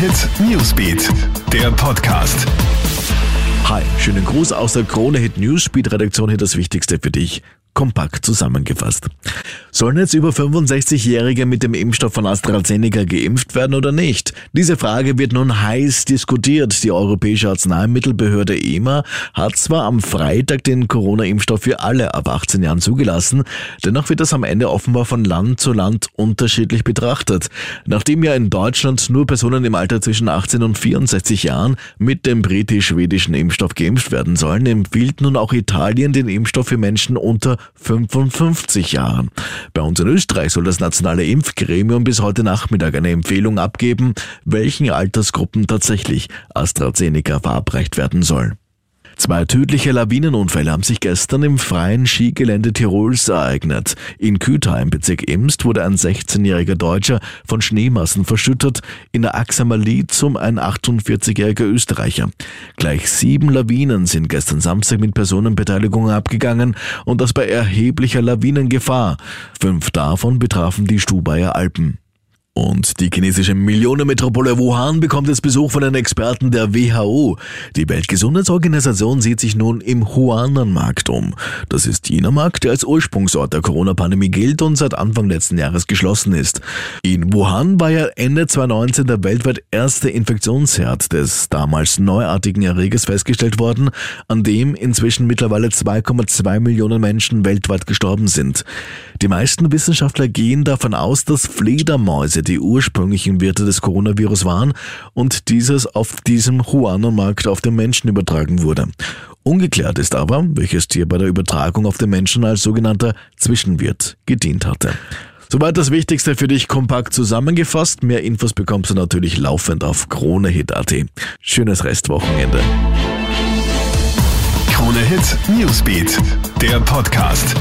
Hit Newsbeat, der Podcast. Hi, schönen Gruß aus der Krone Hit Newsbeat Redaktion hier das Wichtigste für dich kompakt zusammengefasst. Sollen jetzt über 65-Jährige mit dem Impfstoff von AstraZeneca geimpft werden oder nicht? Diese Frage wird nun heiß diskutiert. Die Europäische Arzneimittelbehörde EMA hat zwar am Freitag den Corona-Impfstoff für alle ab 18 Jahren zugelassen, dennoch wird das am Ende offenbar von Land zu Land unterschiedlich betrachtet. Nachdem ja in Deutschland nur Personen im Alter zwischen 18 und 64 Jahren mit dem britisch-schwedischen Impfstoff geimpft werden sollen, empfiehlt nun auch Italien den Impfstoff für Menschen unter 55 Jahren. Bei uns in Österreich soll das nationale Impfgremium bis heute Nachmittag eine Empfehlung abgeben, welchen Altersgruppen tatsächlich AstraZeneca verabreicht werden soll. Zwei tödliche Lawinenunfälle haben sich gestern im freien Skigelände Tirols ereignet. In Küta im Bezirk Imst wurde ein 16-jähriger Deutscher von Schneemassen verschüttet, in der Axamalie zum ein 48-jähriger Österreicher. Gleich sieben Lawinen sind gestern Samstag mit Personenbeteiligung abgegangen und das bei erheblicher Lawinengefahr. Fünf davon betrafen die Stubaier Alpen. Und die chinesische Millionenmetropole Wuhan bekommt jetzt Besuch von den Experten der WHO. Die Weltgesundheitsorganisation sieht sich nun im Huanan-Markt um. Das ist jener Markt, der als Ursprungsort der Corona-Pandemie gilt und seit Anfang letzten Jahres geschlossen ist. In Wuhan war ja Ende 2019 der weltweit erste Infektionsherd des damals neuartigen Erregers festgestellt worden, an dem inzwischen mittlerweile 2,2 Millionen Menschen weltweit gestorben sind. Die meisten Wissenschaftler gehen davon aus, dass Fledermäuse die ursprünglichen Werte des Coronavirus waren und dieses auf diesem Huaner-Markt auf den Menschen übertragen wurde. Ungeklärt ist aber, welches Tier bei der Übertragung auf den Menschen als sogenannter Zwischenwirt gedient hatte. Soweit das Wichtigste für dich kompakt zusammengefasst. Mehr Infos bekommst du natürlich laufend auf KroneHit.at. Schönes Restwochenende. Krone Hit Newsbeat, der Podcast.